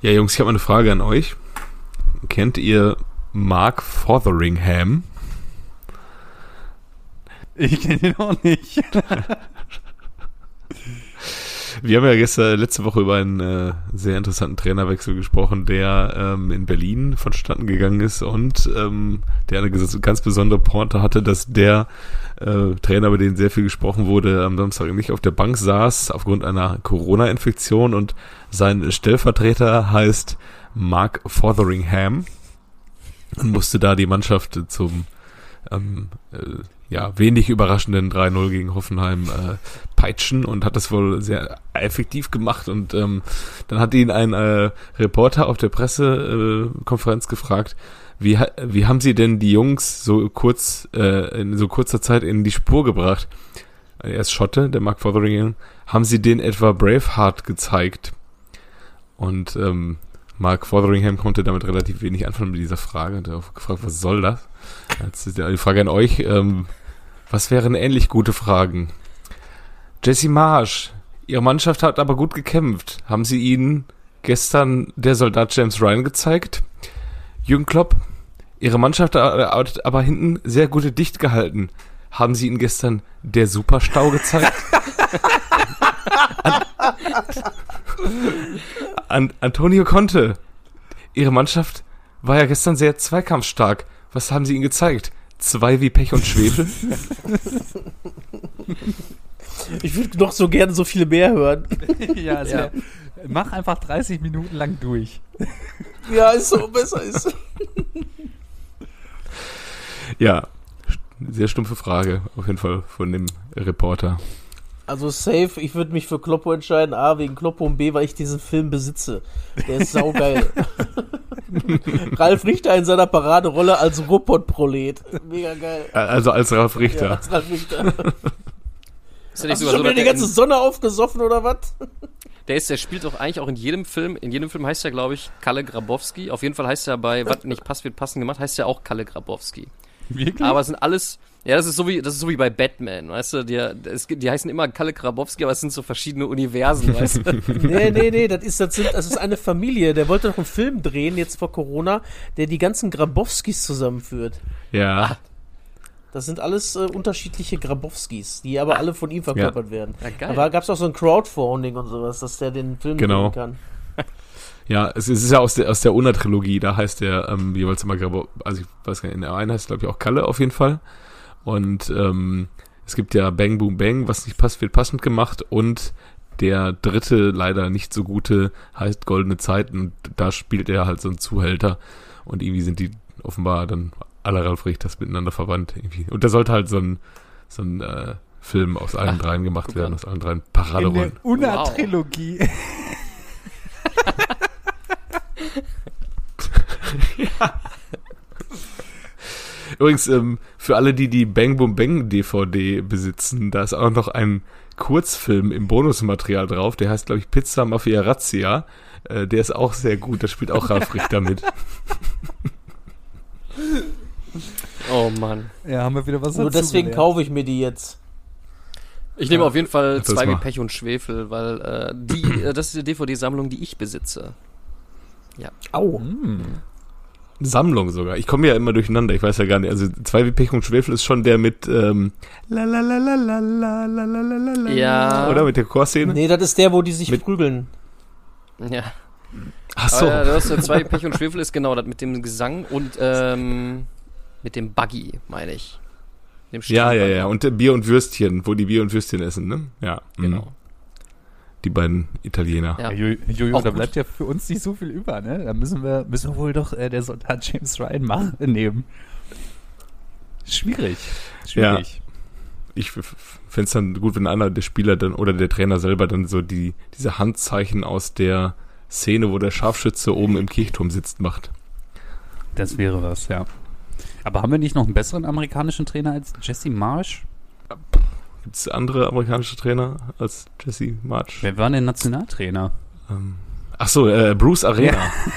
Ja, Jungs, ich habe eine Frage an euch. Kennt ihr Mark Fotheringham? Ich kenne ihn auch nicht. Wir haben ja gestern letzte Woche über einen äh, sehr interessanten Trainerwechsel gesprochen, der ähm, in Berlin vonstatten gegangen ist und ähm, der eine ganz besondere Pointe hatte, dass der äh, Trainer, über den sehr viel gesprochen wurde, am Samstag nicht auf der Bank saß aufgrund einer Corona-Infektion und sein Stellvertreter heißt Mark Fotheringham und musste da die Mannschaft zum ähm, äh, ja, wenig überraschenden 3-0 gegen Hoffenheim äh, peitschen und hat das wohl sehr effektiv gemacht. Und ähm, dann hat ihn ein äh, Reporter auf der Pressekonferenz äh, gefragt, wie, wie haben sie denn die Jungs so kurz, äh, in so kurzer Zeit in die Spur gebracht? Er ist Schotte, der Mark Fotheringham. Haben sie den etwa Braveheart gezeigt? Und ähm, Mark Fotheringham konnte damit relativ wenig anfangen mit dieser Frage und er hat gefragt, was soll das? Jetzt ist die Frage an euch. Ähm, was wären ähnlich gute Fragen? Jesse Marsch, Ihre Mannschaft hat aber gut gekämpft. Haben Sie Ihnen gestern der Soldat James Ryan gezeigt? Jürgen Klopp, Ihre Mannschaft hat aber hinten sehr gute dicht gehalten. Haben Sie Ihnen gestern der Superstau gezeigt? an, an, Antonio Conte, Ihre Mannschaft war ja gestern sehr zweikampfstark. Was haben Sie Ihnen gezeigt? Zwei wie Pech und Schwefel? Ich würde doch so gerne so viele mehr hören. ja, also ja. mach einfach 30 Minuten lang durch. Ja, ist so, besser ist. ja, sehr stumpfe Frage, auf jeden Fall von dem Reporter. Also safe, ich würde mich für Kloppo entscheiden. A, wegen Kloppo und B, weil ich diesen Film besitze. Der ist saugeil. Ralf Richter in seiner Paraderolle als Robotprolet. Mega geil. Also als Ralf Richter. Ja, als Ralf Richter. Ist ja nicht Hast sogar du schon so, wieder die ganze Sonne aufgesoffen oder was? Der ist, der spielt doch eigentlich auch in jedem Film. In jedem Film heißt er, glaube ich, Kalle Grabowski. Auf jeden Fall heißt er bei Was nicht passt, wird passend gemacht, heißt er auch Kalle Grabowski. Wirklich? Aber es sind alles, ja, das ist so wie, das ist so wie bei Batman, weißt du, die, das, die heißen immer Kalle Grabowski, aber es sind so verschiedene Universen, weißt du. nee, nee, nee, das ist, das, sind, das ist eine Familie, der wollte doch einen Film drehen, jetzt vor Corona, der die ganzen Grabowskis zusammenführt. Ja. Das sind alles äh, unterschiedliche Grabowskis, die aber alle von ihm verkörpert ja. werden. Ja, geil. Da gab es auch so ein Crowdfunding und sowas, dass der den Film genau. drehen kann. Ja, es, es ist ja aus der, aus der Una-Trilogie, da heißt der ähm, jeweils immer Grabowski, also ich weiß gar nicht, in der einen heißt glaube ich auch Kalle auf jeden Fall. Und ähm, es gibt ja Bang Boom Bang, was nicht passt, wird passend gemacht. Und der dritte, leider nicht so gute, heißt Goldene Zeiten. Und da spielt er halt so einen Zuhälter. Und irgendwie sind die offenbar dann alle Ralf Richters miteinander verwandt. Irgendwie. Und da sollte halt so ein, so ein äh, Film aus allen Ach, dreien gemacht werden, aus allen dreien Paraderollen. Una-Trilogie. Wow. ja. Übrigens, ähm, für alle, die die Bang Boom Bang DVD besitzen, da ist auch noch ein Kurzfilm im Bonusmaterial drauf, der heißt, glaube ich, Pizza Mafia Razzia. Äh, der ist auch sehr gut, da spielt auch Ralf Richter mit. Oh Mann. Ja, haben wir wieder was Nur deswegen kaufe ich mir die jetzt. Ich nehme ja, auf jeden Fall zwei wie Pech und Schwefel, weil äh, die, äh, das ist die DVD-Sammlung, die ich besitze. Ja. Au. Hm. Sammlung sogar. Ich komme ja immer durcheinander. Ich weiß ja gar nicht. Also zwei wie Pech und Schwefel ist schon der mit ähm, la la la la la la la la la la Ja. Oder mit der Chorszene? Nee, das ist der, wo die sich mit prügeln. Ja. Ach so. Ja, das ist, zwei Pech und Schwefel ist genau das mit dem Gesang und ähm, mit dem Buggy, meine ich. Dem ja, ja, ja. Und Bier und Würstchen, wo die Bier und Würstchen essen, ne? Ja. Genau. Die beiden Italiener. Ja, Jojo, da bleibt ja für uns nicht so viel über, ne? Da müssen wir, müssen wir wohl doch äh, der Soldat James Ryan machen, nehmen. Schwierig. Schwierig. Ja. Ich fände es dann gut, wenn einer der Spieler dann oder der Trainer selber dann so die, diese Handzeichen aus der Szene, wo der Scharfschütze oben im Kirchturm sitzt, macht. Das wäre was, ja. Aber haben wir nicht noch einen besseren amerikanischen Trainer als Jesse Marsh? Gibt es andere amerikanische Trainer als Jesse March? Wer war denn Nationaltrainer? Ähm, ach so, äh, Bruce Arena.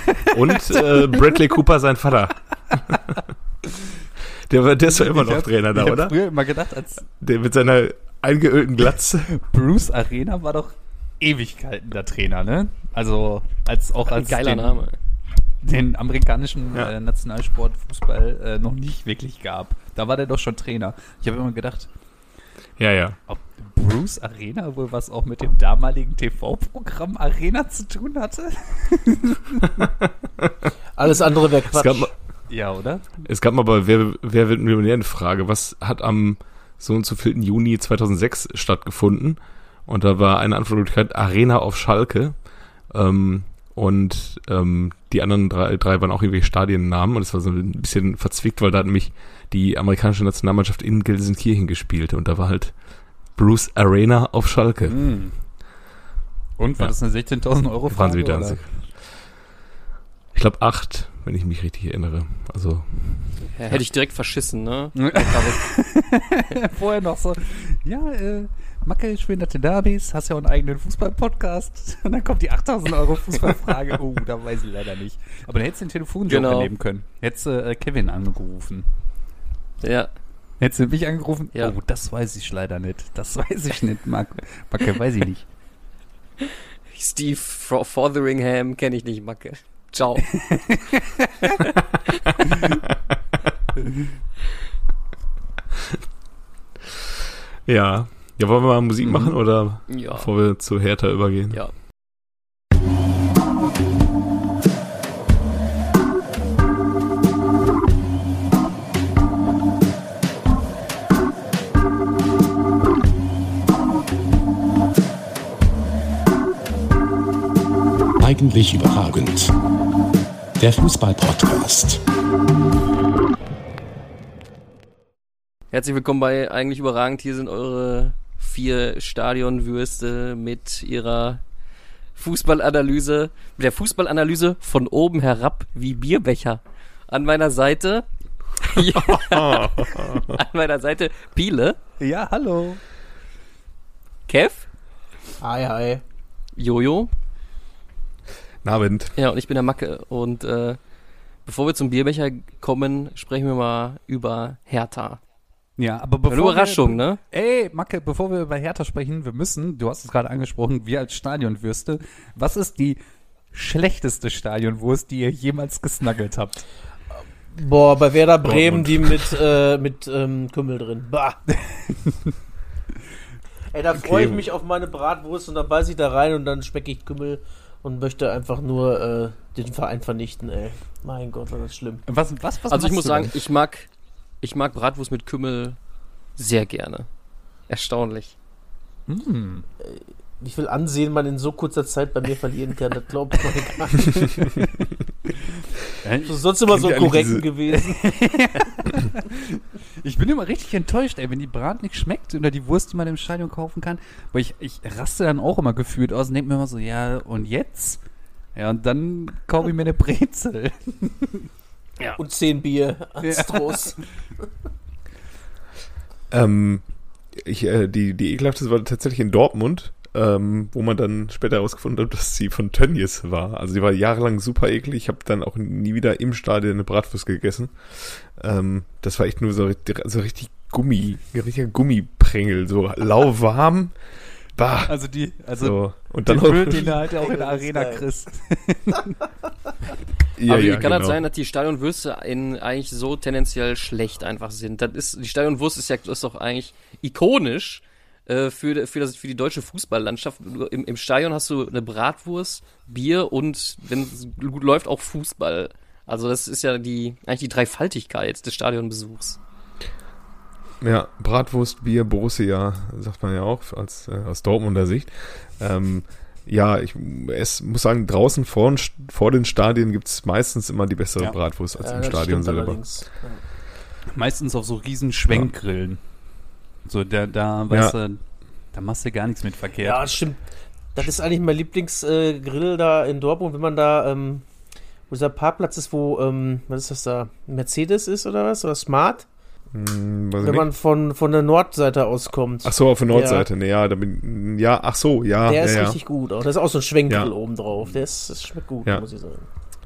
Ja. Und äh, Bradley Cooper, sein Vater. der, der ist ja immer noch hab, Trainer da, ich oder? Ich früher immer gedacht, als. Der mit seiner eingeölten Glatze. Bruce Arena war doch Ewigkeiten der Trainer, ne? Also als auch als Ein geiler den, Name. den amerikanischen Ja. äh, Nationalsport Fußball äh, noch nicht wirklich gab. Da war der doch schon Trainer. Ich habe immer gedacht, Ja, ja. ob Bruce Arena wohl was auch mit dem damaligen TV-Programm Arena zu tun hatte? Alles andere wäre Quatsch. mal- Ja, oder? es gab mal bei Wer, Wer wird Millionär eine Frage, was hat am so und so 4. Juni 2006 stattgefunden? Und da war eine Antwortmöglichkeit Arena auf Schalke. Ähm, und ähm, die anderen drei, drei waren auch irgendwie Stadiennamen. Und es war so ein bisschen verzwickt, weil da hat nämlich die amerikanische Nationalmannschaft in Gelsenkirchen gespielt. Und da war halt Bruce Arena auf Schalke. Hm. Und war Ja. das eine 16.000 Euro Waren Frage? sie wieder oder? Ich glaube acht, wenn ich mich richtig erinnere. Also Ja, hätte ich direkt verschissen, ne? Vorher noch so, ja, äh, Macke, schwinderte Derbys, hast ja auch einen eigenen Fußball-Podcast. Und dann kommt die 8000 Euro Fußballfrage. Oh, da weiß ich leider nicht. Aber da hättest du den Telefonjoker Genau. nehmen können. Hättest du äh, Kevin angerufen. Ja. Hättest du mich angerufen? Ja. Oh, das weiß ich leider nicht. Das weiß ich nicht, Mac Macke, weiß ich nicht. Steve Fotheringham kenne ich nicht, Macke. Ciao. ja. Ja, wollen wir mal Musik Mhm. machen oder Ja. bevor wir zu Hertha übergehen? Ja. Eigentlich überragend. Der Fußball-Podcast. Herzlich willkommen bei Eigentlich überragend. Hier sind eure vier Stadionwürste mit ihrer Fußballanalyse, mit der Fußballanalyse von oben herab wie Bierbecher. An meiner Seite, ja, an meiner Seite Piele, Ja, hallo. Kev, Hi, hi. Jojo, Na, Abend. ja und ich bin der Macke. Und äh, bevor wir zum Bierbecher kommen, sprechen wir mal über Hertha. Ja, aber bevor Eine Überraschung, wir, ne? Ey, Macke, bevor wir über Hertha sprechen, wir müssen, du hast es gerade angesprochen, wir als Stadionwürste, was ist die schlechteste Stadionwurst, die ihr jemals gesnuggelt habt? Boah, bei Werder Bremen Dortmund. die mit, äh, mit ähm, Kümmel drin. Bah. Ey, da freue ich Okay. mich auf meine Bratwurst und dann beiß ich da rein und dann schmecke ich Kümmel und möchte einfach nur äh, den Verein vernichten, ey. Mein Gott, war das schlimm. Was, was, was Also ich muss sagen, denn? ich mag, ich mag Bratwurst mit Kümmel sehr gerne. Erstaunlich. Hm. Wie viel Ansehen man in so kurzer Zeit bei mir verlieren kann, das glaubt man gar nicht. Ja, Du bist sonst immer so korrekt gewesen. Ich bin immer richtig enttäuscht, ey, wenn die Brat nicht schmeckt oder die Wurst, die man im Stadion kaufen kann. Weil ich, ich raste dann auch immer gefühlt aus und denke mir immer so, ja, und jetzt? Ja, und dann kaufe ich mir eine Brezel. Und zehn Bier als Ja. Trost. Ähm, ich, äh, die, die ekelhafteste war tatsächlich in Dortmund, ähm, wo man dann später herausgefunden hat, dass sie von Tönnies war. Also die war jahrelang super eklig. Ich habe dann auch nie wieder im Stadion eine Bratwurst gegessen. Ähm, das war echt nur so, richtig- so richtig Gummi, richtiger Gummiprängel, so lauwarm. Bah. Also die, also so. Und den dann auch, Müll, den du halt auch in der Das Arena kriegst. ja, Aber wie ja, kann das genau. sein, dass die Stadionwürste in, eigentlich so tendenziell schlecht einfach sind? Das ist, die Stadionwurst ist ja ist doch eigentlich ikonisch äh, für, für, das, für die deutsche Fußballlandschaft. Im, Im Stadion hast du eine Bratwurst, Bier und, wenn es gut läuft, auch Fußball. Also das ist ja die eigentlich die Dreifaltigkeit des Stadionbesuchs. Ja, Bratwurst, Bier, Borussia, sagt man ja auch als, äh, aus Dortmunder Sicht. Ähm, ja, ich es muss sagen, draußen vor, vor den Stadien gibt's meistens immer die bessere Ja. Bratwurst als Ja, im Stadion selber. Ja. Meistens auf so riesen Schwenkgrillen. So, da, da, weißt du, da machst du gar nichts mit verkehrt. Ja, das stimmt. Das ist eigentlich mein Lieblingsgrill äh, Grill da in Dortmund, wenn man da, ähm, wo dieser Parkplatz ist, wo, ähm, was ist das da, Mercedes ist oder was? Oder Smart? Hm, Wenn man nicht. von, von der Nordseite aus kommt. Ach so, auf der Nordseite. Ne, ja, da bin, ja, ach so, ja, der ja, ist ja. richtig gut. Auch. Da ist auch so ein Schwenkgrill Ja. oben drauf. Der ist, das schmeckt gut, Ja. muss ich sagen.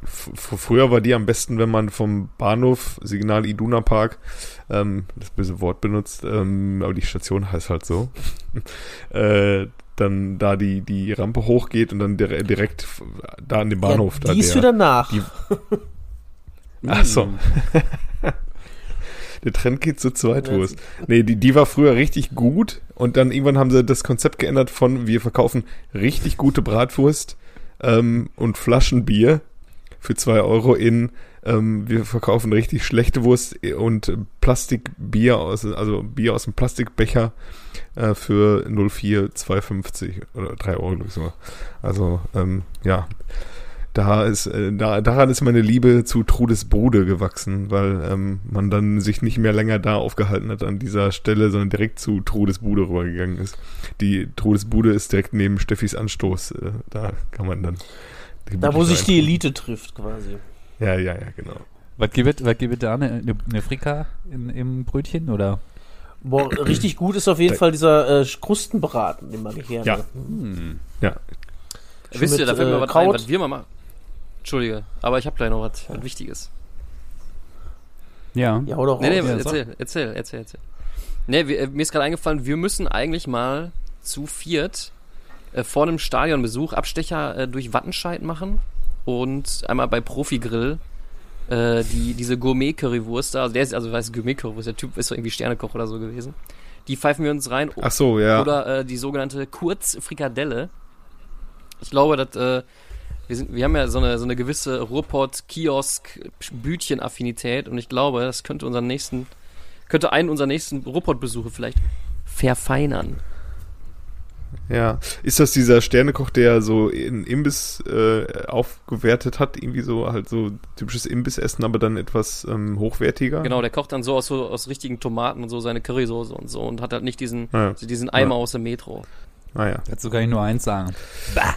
F früher war die am besten, wenn man vom Bahnhof Signal Iduna Park ähm, das böse Wort benutzt, ähm, aber die Station heißt halt so. äh, dann da die, die Rampe hochgeht und dann direkt da an dem Bahnhof. Ja, die ist wieder nach. Die, ach so. Der Trend geht zu Zweitwurst. Nee, die, die war früher richtig gut und dann irgendwann haben sie das Konzept geändert von wir verkaufen richtig gute Bratwurst ähm, und Flaschenbier für zwei Euro in ähm, wir verkaufen richtig schlechte Wurst und Plastikbier aus, also Bier aus dem Plastikbecher äh, für 04 2,50 oder 3 Euro, glaube ich sogar. Also, ähm, ja. Da ist, äh, da, daran ist meine Liebe zu Trudes Bude gewachsen, weil ähm, man dann sich nicht mehr länger da aufgehalten hat an dieser Stelle, sondern direkt zu Trudes Bude rübergegangen ist. Die Trudes Bude ist direkt neben Steffis Anstoß. Äh, da kann man dann. Da, wo sich die Elite trifft, quasi. Ja, ja, ja, genau. Was gibt, was gibt da? Eine, eine Frika in, im Brötchen oder? Boah, richtig gut ist auf jeden Fall dieser äh, Krustenbraten, den ich gerne. Ja. Hm. ja. Wisst ihr, da fällt mir äh, was ein, was wir mal machen. Entschuldige, aber ich habe gleich noch was, was Wichtiges. Ja. Ja, oder nee, nee, ja, erzähl, erzähl, erzähl, erzähl. Nee, wir, mir ist gerade eingefallen, wir müssen eigentlich mal zu viert äh, vor einem Stadionbesuch Abstecher äh, durch Wattenscheid machen und einmal bei Profi Grill äh, die, diese Gourmet-Currywurst da, also der ist, also weiß Gourmet-Currywurst, der Typ ist doch irgendwie Sternekoch oder so gewesen. Die pfeifen wir uns rein. Ach so, ja. Oder äh, die sogenannte Kurz-Frikadelle. Ich glaube, dass äh, wir, sind, wir haben ja so eine, so eine gewisse Ruhrpott-Kiosk-Bütchen-Affinität und ich glaube, das könnte unseren nächsten, könnte einen unserer nächsten Ruhrpott-Besuche vielleicht verfeinern. Ja. Ist das dieser Sternekoch, der so in Imbiss äh, aufgewertet hat? Irgendwie so halt so typisches Imbissessen, aber dann etwas ähm, hochwertiger? Genau, der kocht dann so aus, so aus richtigen Tomaten und so seine Currysoße und so und hat halt nicht diesen, ja. diesen Eimer ja. aus dem Metro. Ah ja. Dazu kann ich nur eins sagen. Bah.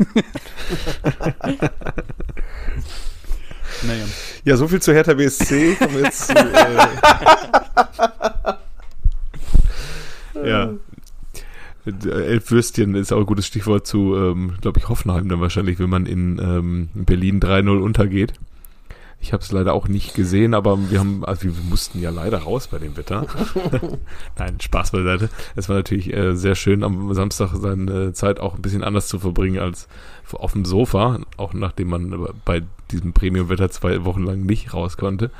naja. Ja, so viel zu Hertha BSC. Kommen wir jetzt zu, äh, ja, Elf Würstchen ist auch ein gutes Stichwort zu, ähm, glaube ich, Hoffenheim dann wahrscheinlich, wenn man in ähm, Berlin 3-0 untergeht. Ich habe es leider auch nicht gesehen, aber wir haben, also wir mussten ja leider raus bei dem Wetter. Nein, Spaß beiseite. Es war natürlich äh, sehr schön, am Samstag seine Zeit auch ein bisschen anders zu verbringen als auf dem Sofa, auch nachdem man bei diesem Premium-Wetter zwei Wochen lang nicht raus konnte.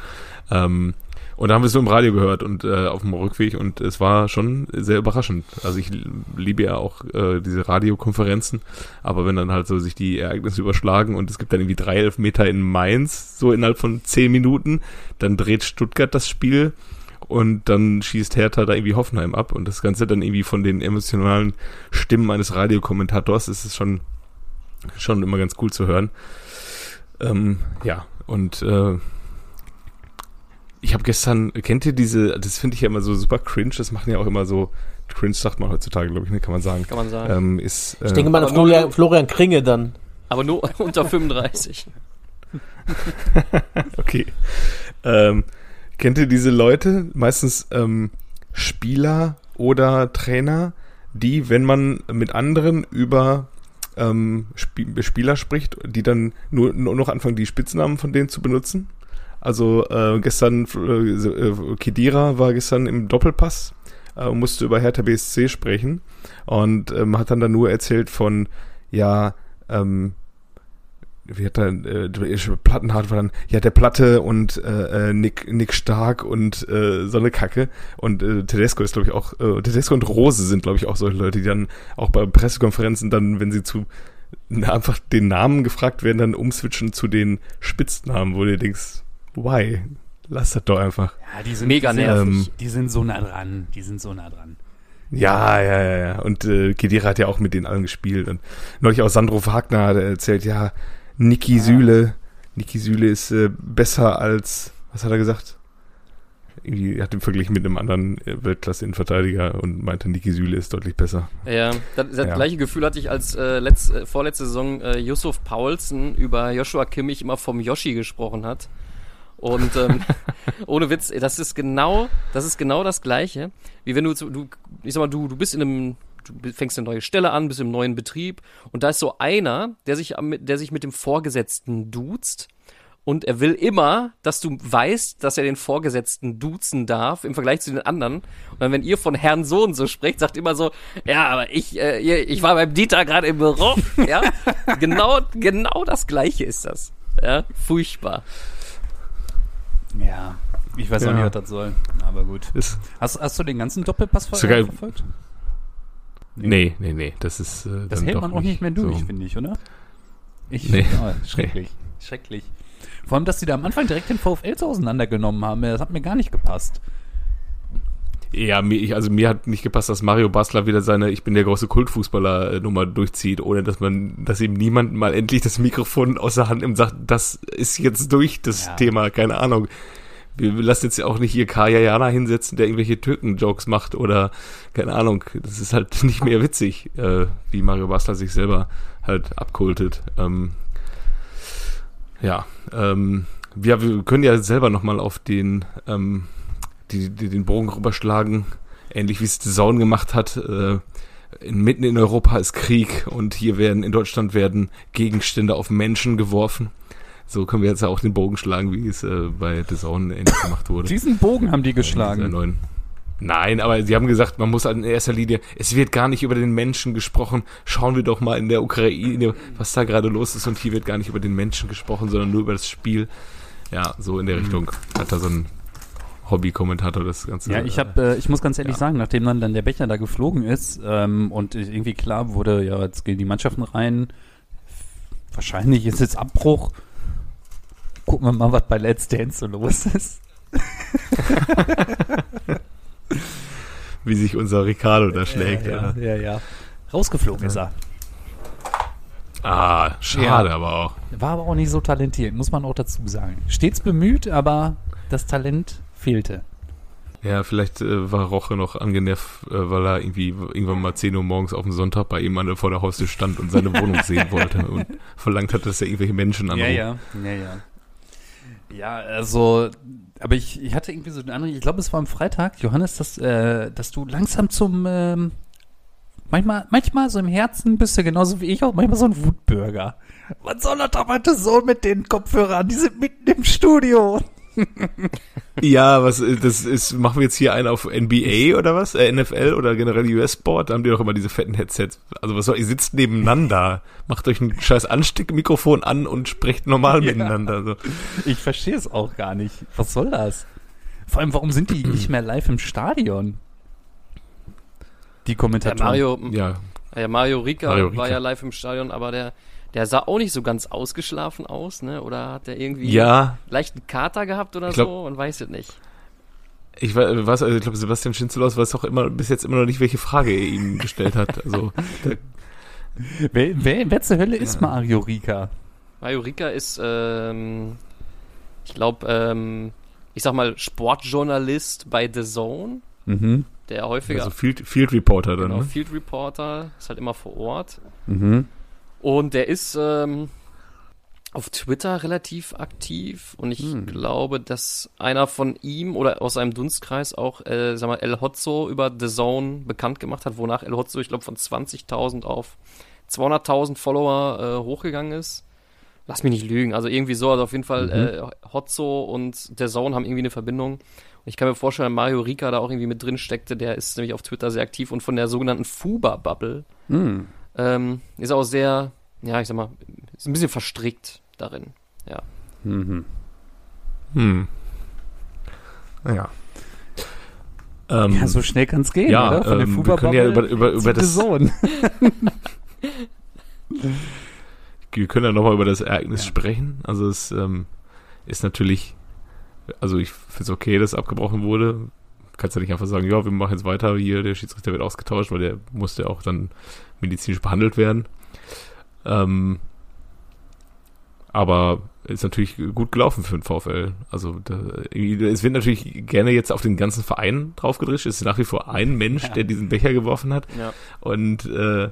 Ähm, und da haben wir es so im Radio gehört und äh, auf dem Rückweg und es war schon sehr überraschend. Also ich liebe ja auch äh, diese Radiokonferenzen, aber wenn dann halt so sich die Ereignisse überschlagen und es gibt dann irgendwie drei Elfmeter in Mainz, so innerhalb von zehn Minuten, dann dreht Stuttgart das Spiel und dann schießt Hertha da irgendwie Hoffenheim ab und das Ganze dann irgendwie von den emotionalen Stimmen eines Radiokommentators ist es schon, schon immer ganz cool zu hören. Ähm, ja, und äh, ich habe gestern, kennt ihr diese, das finde ich ja immer so super cringe, das machen ja auch immer so, cringe sagt man heutzutage, glaube ich, ne, kann man sagen. Kann man sagen. Ähm, ist, äh, ich denke mal an Florian, Florian Kringe dann. Aber nur unter 35. okay. Ähm, kennt ihr diese Leute, meistens ähm, Spieler oder Trainer, die, wenn man mit anderen über ähm, Sp Spieler spricht, die dann nur, nur noch anfangen, die Spitznamen von denen zu benutzen? Also äh, gestern, äh, Kedira war gestern im Doppelpass, äh, musste über Hertha BSC sprechen und ähm, hat dann da nur erzählt von, ja, ähm, wie hat er, äh, Plattenhart war dann, ja, der Platte und äh, äh, Nick, Nick Stark und äh, so eine Kacke. Und äh, Tedesco ist, glaube ich, auch, äh, Tedesco und Rose sind, glaube ich, auch solche Leute, die dann auch bei Pressekonferenzen dann, wenn sie zu einfach den Namen gefragt werden, dann umswitchen zu den Spitznamen, wo du denkst, why? Lass das doch einfach. Ja, die sind mega nervig. Ähm, die sind so nah dran. Die sind so nah dran. Ja, ja, ja, ja. Und äh, Kedira hat ja auch mit denen allen gespielt. Und neulich auch Sandro Wagner hat erzählt, ja, Niki ja. Süle, Niki Süle ist äh, besser als, was hat er gesagt? Irgendwie hat ihn verglichen mit einem anderen äh, Weltklasse-Innenverteidiger und meinte, Niki Süle ist deutlich besser. Ja, das, das ja. gleiche Gefühl hatte ich, als äh, letzt, äh, vorletzte Saison äh, Yusuf Paulsen über Joshua Kimmich immer vom Yoshi gesprochen hat. Und ähm, ohne Witz, das ist genau, das ist genau das Gleiche, wie wenn du, du ich sag mal, du, du bist in einem, du fängst eine neue Stelle an, bist im neuen Betrieb und da ist so einer, der sich, der sich mit dem Vorgesetzten duzt und er will immer, dass du weißt, dass er den Vorgesetzten duzen darf im Vergleich zu den anderen. Und dann, wenn ihr von Herrn Sohn so sprecht, sagt immer so, ja, aber ich, äh, ich war beim Dieter gerade im Büro. ja, genau, genau das Gleiche ist das. Ja, furchtbar. Ja, ich weiß auch Ja. nicht, was das soll. Aber gut. Ist, Hast, hast du den ganzen Doppelpass ver Sogar- verfolgt? nee, nee, nee, das ist. Äh, Das hält man auch nicht mehr durch, so. finde ich, oder? Ich, Nee. ja, schrecklich. Schrecklich. Vor allem, dass die da am Anfang direkt den VfL auseinandergenommen haben, das hat mir gar nicht gepasst. Ja, mir, ich, also mir hat nicht gepasst, dass Mario Basler wieder seine Ich bin der große Kultfußballer-Nummer durchzieht, ohne dass man, dass ihm niemand mal endlich das Mikrofon aus der Hand nimmt und sagt, das ist jetzt durch, das Ja. Thema, keine Ahnung. Wir lassen jetzt ja auch nicht hier Kaya Jana hinsetzen, der irgendwelche Türken-Jokes macht oder, keine Ahnung, das ist halt nicht mehr witzig, äh, wie Mario Basler sich selber halt abkultet. Ähm, ja, ähm, ja, wir können ja selber nochmal auf den, ähm, die, die den Bogen rüberschlagen, ähnlich wie es The Zone gemacht hat. Äh, in, mitten in Europa ist Krieg und hier werden, in Deutschland werden Gegenstände auf Menschen geworfen. So können wir jetzt ja auch den Bogen schlagen, wie es äh, bei The Zone ähnlich gemacht wurde. Diesen Bogen haben die geschlagen. Nein, aber sie haben gesagt, man muss in erster Linie, es wird gar nicht über den Menschen gesprochen. Schauen wir doch mal in der Ukraine, was da gerade los ist. Und hier wird gar nicht über den Menschen gesprochen, sondern nur über das Spiel. Ja, so in der Mhm. Richtung hat da so ein Hobby-Kommentator das Ganze. Ja, ich habe, äh, ich muss ganz ehrlich ja. sagen, nachdem dann, dann der Becher da geflogen ist ähm, und irgendwie klar wurde, ja, jetzt gehen die Mannschaften rein, wahrscheinlich ist jetzt Abbruch. Gucken wir mal, was bei Let's Dance so los ist. wie sich unser Ricardo da schlägt. ja, Ja, ja, ja. Rausgeflogen ist er. Ah, schade aber auch. War aber auch nicht so talentiert, muss man auch dazu sagen. Stets bemüht, aber das Talent fehlte. Ja, vielleicht äh, war Roche noch angenervt, äh, weil er irgendwie irgendwann mal 10 Uhr morgens auf dem Sonntag bei ihm an, vor der Haustür stand und seine Wohnung sehen wollte und verlangt hat, dass er irgendwelche Menschen anruft. ja, ja, ja. Ja, also, aber ich, ich hatte irgendwie so den anderen, ich glaube, es war am Freitag, Johannes, dass, äh, dass du langsam zum, ähm, manchmal, manchmal so im Herzen bist du genauso wie ich auch, manchmal so ein Wutbürger. Was soll er doch heute so mit den Kopfhörern? Die sind mitten im Studio. Ja, was das ist, machen wir jetzt hier einen auf NBA oder was? Äh, NFL oder generell US-Sport? Da haben die doch immer diese fetten Headsets. Also was soll, ihr sitzt nebeneinander, macht euch ein scheiß Ansteckmikrofon an und sprecht normal Ja. miteinander. So. Ich verstehe es auch gar nicht. Was soll das? Vor allem, warum sind die nicht mehr live im Stadion? Die Ja, Kommentatoren. Mario, Ja, ja, Mario Rika Mario Rika. war ja live im Stadion, aber der, der sah auch nicht so ganz ausgeschlafen aus, ne? Oder hat der irgendwie ja, leichten Kater gehabt oder glaub- so? Man weiß es nicht. ich weiß, was, also ich glaube, Sebastian Schinzelos weiß auch immer bis jetzt immer noch nicht, welche Frage er ihm gestellt hat. Also der, Wer, wer, wer zur Hölle ist Mario Rika? Mario Rika ist, ähm, ich glaube, ähm, ich sag mal, Sportjournalist bei The Zone, Mhm. der häufiger also Field, Field Reporter dann. genau, Ne? Field Reporter, ist halt immer vor Ort. Mhm. Und der ist ähm, auf Twitter relativ aktiv und ich Hm. glaube, dass einer von ihm oder aus seinem Dunstkreis auch, äh, sag mal, El Hotzo über The Zone bekannt gemacht hat, wonach El Hotzo, ich glaube, von 20.000 auf 200.000 Follower äh, hochgegangen ist. Lass mich nicht lügen, also irgendwie so, also auf jeden Fall äh, Hotzo und The Zone haben irgendwie eine Verbindung. Und ich kann mir vorstellen, Mario Rika da auch irgendwie mit drin steckte, der ist nämlich auf Twitter sehr aktiv und von der sogenannten Fuba-Bubble Mhm. Ähm, ist auch sehr, ja, ich sag mal, ist ein bisschen verstrickt darin. Ja. Mhm. Hm. Naja. Ähm, Ja, so schnell kann es gehen, ja, oder? Von der ähm, wir Fuba können ja über- über- über das- wir können ja nochmal über das Ereignis Ja. sprechen. Also es ähm, ist natürlich, also ich finde es okay, dass abgebrochen wurde. Kannst ja nicht einfach sagen, ja, wir machen jetzt weiter, hier, der Schiedsrichter wird ausgetauscht, weil der musste auch dann medizinisch behandelt werden. Ähm, aber ist natürlich gut gelaufen für den VfL. Also da, es wird natürlich gerne jetzt auf den ganzen Verein draufgedrischt. Es ist nach wie vor ein Mensch, Ja. der diesen Becher geworfen hat. ja. Und äh,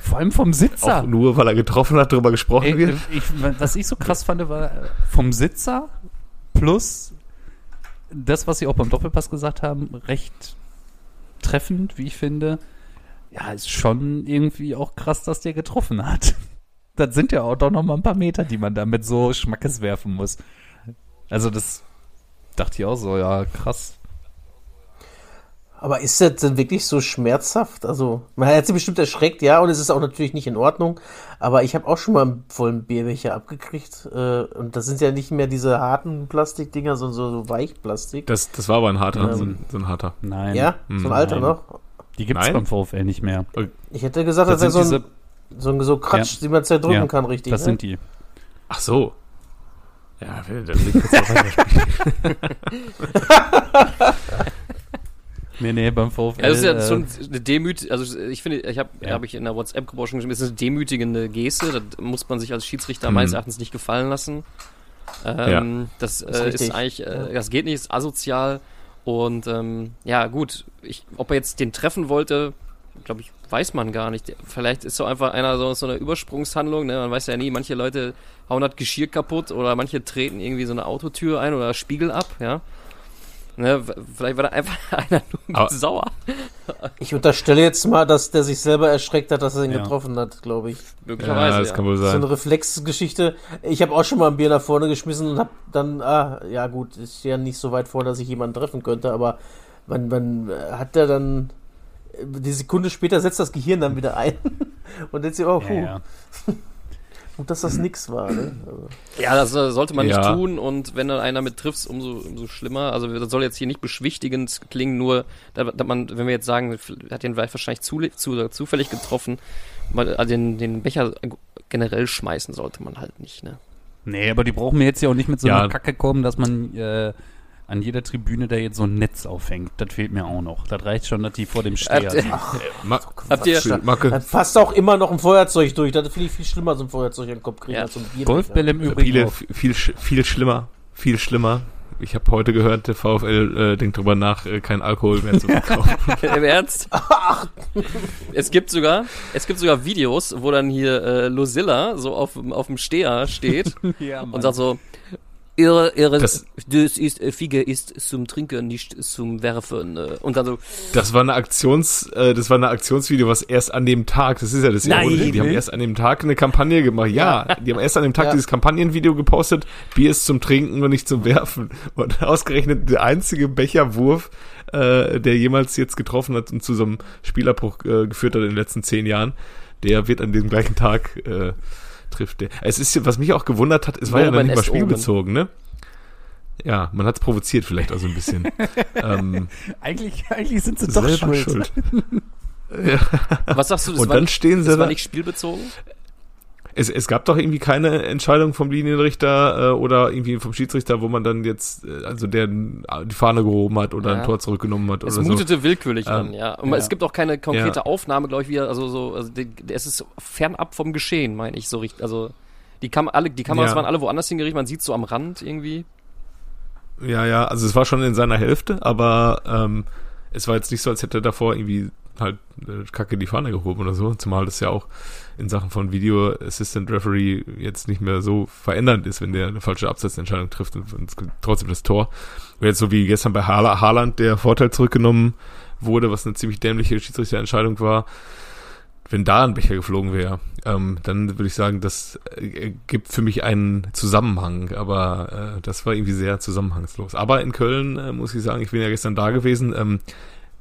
Vor allem vom Sitzer. auch nur, weil er getroffen hat, darüber gesprochen Ey, wird. ich, was ich so krass fand, war äh, vom Sitzer plus das, was sie auch beim Doppelpass gesagt haben, recht treffend, wie ich finde. Ja, ist schon irgendwie auch krass, dass der getroffen hat. das sind ja auch doch noch mal ein paar Meter, die man da mit so Schmackes werfen muss. Also das dachte ich auch so, ja, krass. Aber ist das denn wirklich so schmerzhaft? Also, man hat sich bestimmt erschreckt, ja, und es ist auch natürlich nicht in Ordnung. Aber ich habe auch schon mal einen vollen Bierbecher abgekriegt. Äh, und das sind ja nicht mehr diese harten Plastikdinger, sondern so, so Weichplastik. Das, das war aber ein harter, ähm, so, ein, so, ein, harter. Nein. Ja, so ein alter Nein. noch. Die gibt es beim VfL nicht mehr. Ich hätte gesagt, das, das wäre so ein, so ein so Kratsch, ja. die man zerdrücken ja, kann, richtig. Das ne? sind die. Ach so. Ja, dann will ich jetzt auch. Nee, nee, beim VfL. Ja, das ist ja äh, schon eine demütige, also ich finde, ich habe ja. hab ich in der WhatsApp-Gruppe schon geschrieben, das ist eine demütigende Geste, das muss man sich als Schiedsrichter hm. meines Erachtens nicht gefallen lassen. Ähm, ja. Das äh, ist, ist, eigentlich, äh, das geht nicht, ist asozial und ähm, ja, gut, ich, ob er jetzt den treffen wollte, glaube ich, weiß man gar nicht. Vielleicht ist so einfach einer so, so eine Übersprungshandlung, ne? man weiß ja nie, manche Leute hauen das Geschirr kaputt oder manche treten irgendwie so eine Autotür ein oder Spiegel ab, ja. Ne, vielleicht war da einfach einer nur Aber sauer. Ich unterstelle jetzt mal, dass der sich selber erschreckt hat, dass er ihn ja. getroffen hat, glaube ich. Möglicherweise. Ja, das ja. kann wohl sein. So eine Reflexgeschichte. Ich habe auch schon mal ein Bier nach vorne geschmissen und habe dann, ah, ja gut, ist ja nicht so weit vor, dass ich jemanden treffen könnte, aber man, man hat der dann die Sekunde später setzt das Gehirn dann wieder ein und jetzt oh, puh. Ja, Gut, dass das nix war, ne? Also. Ja, das äh, sollte man ja. nicht tun und wenn dann einer mit triffst, umso, umso schlimmer. Also das soll jetzt hier nicht beschwichtigend klingen, nur, da, da man, wenn wir jetzt sagen, hat den wahrscheinlich zu, zu, zufällig getroffen, weil äh, den, den Becher generell schmeißen sollte man halt nicht, ne? Nee, aber die brauchen mir jetzt ja auch nicht mit so ja. einer Kacke kommen, dass man äh, an jeder Tribüne da jetzt so ein Netz aufhängt. Das fehlt mir auch noch. Das reicht schon, dass die vor dem Steher sind. Habt ihr, da passt auch immer noch ein Feuerzeug durch. Das finde ich viel schlimmer, so ein Feuerzeug in den Kopf kriegen ja. als so ein Bier. Golfbälle im Übrigen viele, viel, viel schlimmer. Viel schlimmer. Ich habe heute gehört, der VfL äh, denkt drüber nach, äh, kein Alkohol mehr zu verkaufen. Im Ernst? es gibt sogar, es gibt sogar Videos, wo dann hier äh, Lucilla so auf, auf dem Steher steht ja, und sagt so, Ihre, ihre, das, das ist, äh, Fiege ist zum Trinken, nicht zum Werfen. Äh, und dann so. Das war eine Aktions, äh, das war eine Aktionsvideo, was erst an dem Tag, das ist ja das Nein, ja, die haben erst an dem Tag eine Kampagne gemacht. Ja, die haben erst an dem Tag ja. dieses Kampagnenvideo gepostet, Bier ist zum Trinken und nicht zum Werfen. Und ausgerechnet der einzige Becherwurf, äh, der jemals jetzt getroffen hat und zu so einem Spielerbruch äh, geführt hat in den letzten zehn Jahren, der wird an dem gleichen Tag äh, trifft der. Es ist, was mich auch gewundert hat, es war ja noch nicht mal spielbezogen, ne? Ja, man hat es provoziert vielleicht auch so ein bisschen. ähm, eigentlich, eigentlich sind sie doch schuld. schuld. ja. Was sagst du, das, Und war, dann stehen sie das war nicht spielbezogen? Es, es gab doch irgendwie keine Entscheidung vom Linienrichter äh, oder irgendwie vom Schiedsrichter, wo man dann jetzt, äh, also der die Fahne gehoben hat oder ja. ein Tor zurückgenommen hat. Es oder mutete so. willkürlich ähm, an, ja. Und ja. es gibt auch keine konkrete ja. Aufnahme, glaube ich, wie also so, also die, es ist fernab vom Geschehen, meine ich so richtig. Also die, Kam alle, die Kameras waren alle woanders hingerichtet, man sieht so am Rand irgendwie. Ja, ja, also es war schon in seiner Hälfte, aber ähm, es war jetzt nicht so, als hätte er davor irgendwie halt äh, Kacke die Fahne gehoben oder so, zumal das ja auch in Sachen von Video Assistant Referee jetzt nicht mehr so verändernd ist, wenn der eine falsche Absetzentscheidung trifft und, und trotzdem das Tor. Und jetzt so wie gestern bei Haaland der Vorteil zurückgenommen wurde, was eine ziemlich dämliche Schiedsrichterentscheidung war, wenn da ein Becher geflogen wäre, ähm, dann würde ich sagen, das äh, gibt für mich einen Zusammenhang, aber äh, das war irgendwie sehr zusammenhangslos. Aber in Köln äh, muss ich sagen, ich bin ja gestern da gewesen, ähm,